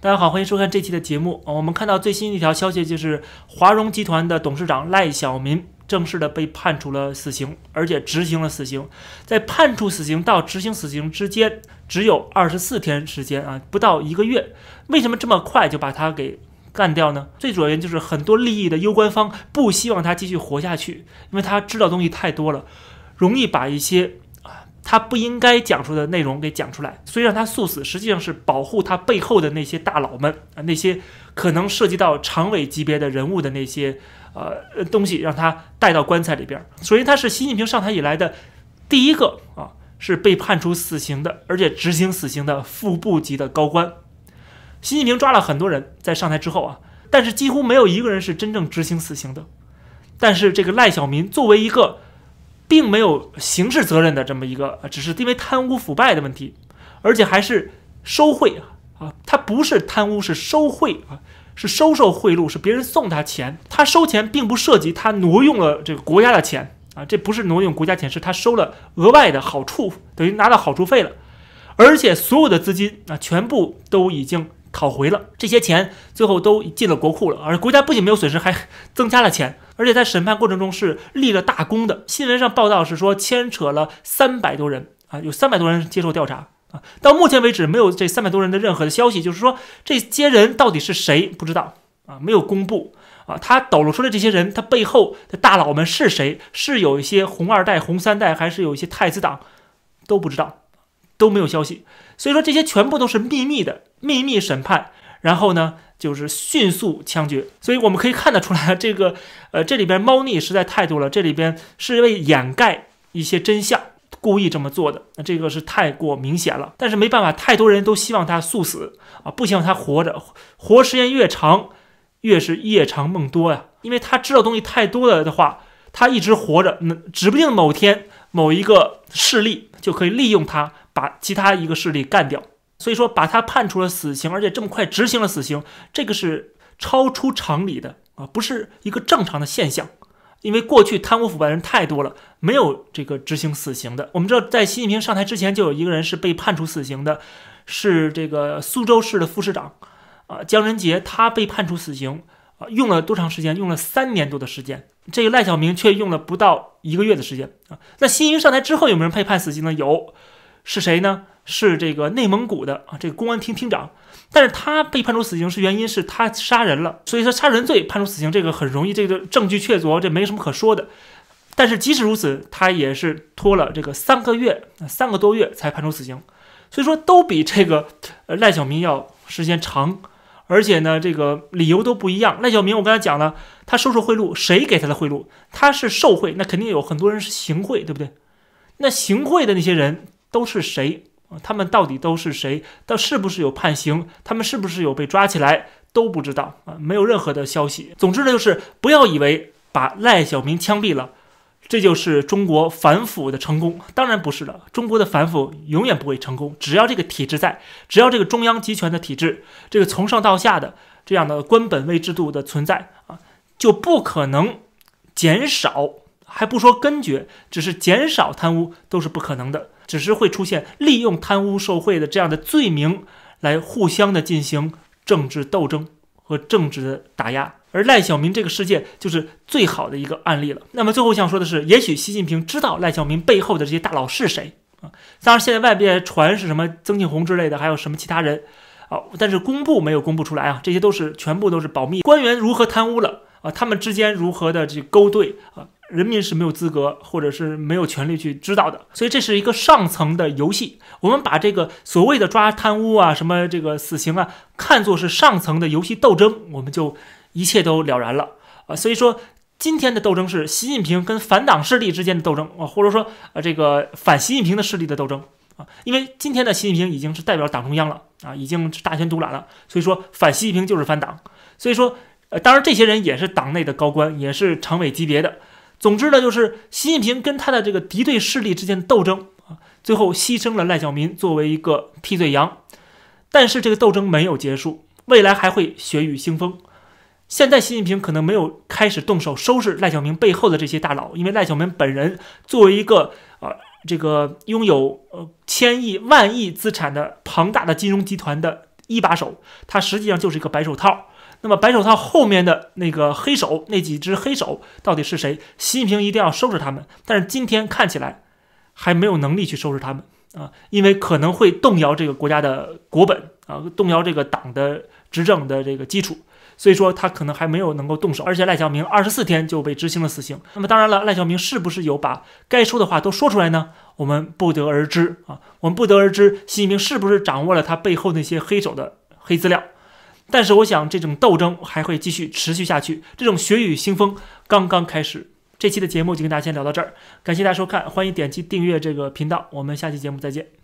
大家好，欢迎收看这期的节目。我们看到最新一条消息，就是华融集团的董事长赖小民正式的被判处了死刑，而且执行了死刑。在判处死刑到执行死刑之间，只有二十四天时间啊，不到一个月。为什么这么快就把他给干掉呢？最主要原因就是很多利益的攸关方不希望他继续活下去，因为他知道东西太多了，容易把一些。他不应该讲出的内容给讲出来，所以让他速死，实际上是保护他背后的那些大佬们啊，那些可能涉及到常委级别的人物的那些呃东西，让他带到棺材里边。首先，他是习近平上台以来的第一个啊，是被判处死刑的，而且执行死刑的副部级的高官。习近平抓了很多人在上台之后啊，但是几乎没有一个人是真正执行死刑的。但是这个赖小民作为一个。并没有刑事责任的这么一个，只是因为贪污腐败的问题，而且还是收贿啊，他不是贪污，是收贿啊，是收受贿赂，是别人送他钱，他收钱并不涉及他挪用了这个国家的钱啊，这不是挪用国家钱，是他收了额外的好处，等于拿到好处费了，而且所有的资金啊，全部都已经。讨回了这些钱，最后都进了国库了，而国家不仅没有损失，还增加了钱，而且在审判过程中是立了大功的。新闻上报道是说牵扯了三百多人啊，有三百多人接受调查啊。到目前为止，没有这三百多人的任何的消息，就是说这些人到底是谁不知道啊，没有公布啊。他抖露出来这些人，他背后的大佬们是谁？是有一些红二代、红三代，还是有一些太子党，都不知道。都没有消息，所以说这些全部都是秘密的秘密审判，然后呢就是迅速枪决，所以我们可以看得出来，这个呃这里边猫腻实在太多了，这里边是为掩盖一些真相故意这么做的，那这个是太过明显了。但是没办法，太多人都希望他速死啊，不希望他活着，活时间越长越是夜长梦多呀，因为他知道东西太多了的话，他一直活着，那指不定某天某一个势力就可以利用他。把其他一个势力干掉，所以说把他判处了死刑，而且这么快执行了死刑，这个是超出常理的啊，不是一个正常的现象。因为过去贪污腐败人太多了，没有这个执行死刑的。我们知道，在习近平上台之前，就有一个人是被判处死刑的，是这个苏州市的副市长啊姜仁杰，他被判处死刑啊，用了多长时间？用了三年多的时间。这个赖小民却用了不到一个月的时间啊。那习近平上台之后，有没有人被判死刑呢？有。是谁呢？是这个内蒙古的啊，这个公安厅厅长，但是他被判处死刑是原因是他杀人了，所以说杀人罪判处死刑这个很容易，这个证据确凿，这没什么可说的。但是即使如此，他也是拖了这个三个月，三个多月才判处死刑，所以说都比这个赖小民要时间长，而且呢，这个理由都不一样。赖小民我刚才讲了，他收受贿赂，谁给他的贿赂？他是受贿，那肯定有很多人是行贿，对不对？那行贿的那些人。都是谁？他们到底都是谁？到是不是有判刑？他们是不是有被抓起来？都不知道啊，没有任何的消息。总之呢，就是不要以为把赖小民枪毙了，这就是中国反腐的成功。当然不是了，中国的反腐永远不会成功。只要这个体制在，只要这个中央集权的体制，这个从上到下的这样的官本位制度的存在啊，就不可能减少，还不说根绝，只是减少贪污都是不可能的。只是会出现利用贪污受贿的这样的罪名来互相的进行政治斗争和政治的打压，而赖小民这个事件就是最好的一个案例了。那么最后想说的是，也许习近平知道赖小民背后的这些大佬是谁啊？当然现在外边传是什么曾庆红之类的，还有什么其他人啊？但是公布没有公布出来啊，这些都是全部都是保密。官员如何贪污了啊？他们之间如何的这勾兑啊？人民是没有资格，或者是没有权利去知道的，所以这是一个上层的游戏。我们把这个所谓的抓贪污啊，什么这个死刑啊，看作是上层的游戏斗争，我们就一切都了然了啊。所以说，今天的斗争是习近平跟反党势力之间的斗争啊，或者说呃这个反习近平的势力的斗争啊。因为今天的习近平已经是代表党中央了啊，已经是大权独揽了，所以说反习近平就是反党。所以说，呃，当然这些人也是党内的高官，也是常委级别的。总之呢，就是习近平跟他的这个敌对势力之间的斗争啊，最后牺牲了赖小民作为一个替罪羊。但是这个斗争没有结束，未来还会血雨腥风。现在习近平可能没有开始动手收拾赖小民背后的这些大佬，因为赖小民本人作为一个啊这个拥有呃千亿万亿资产的庞大的金融集团的一把手，他实际上就是一个白手套。那么白手套后面的那个黑手，那几只黑手到底是谁？习近平一定要收拾他们。但是今天看起来还没有能力去收拾他们啊，因为可能会动摇这个国家的国本啊，动摇这个党的执政的这个基础。所以说他可能还没有能够动手。而且赖小明二十四天就被执行了死刑。那么当然了，赖小明是不是有把该说的话都说出来呢？我们不得而知啊，我们不得而知习近平是不是掌握了他背后那些黑手的黑资料。但是我想，这种斗争还会继续持续下去。这种血雨腥风刚刚开始。这期的节目就跟大家先聊到这儿，感谢大家收看，欢迎点击订阅这个频道，我们下期节目再见。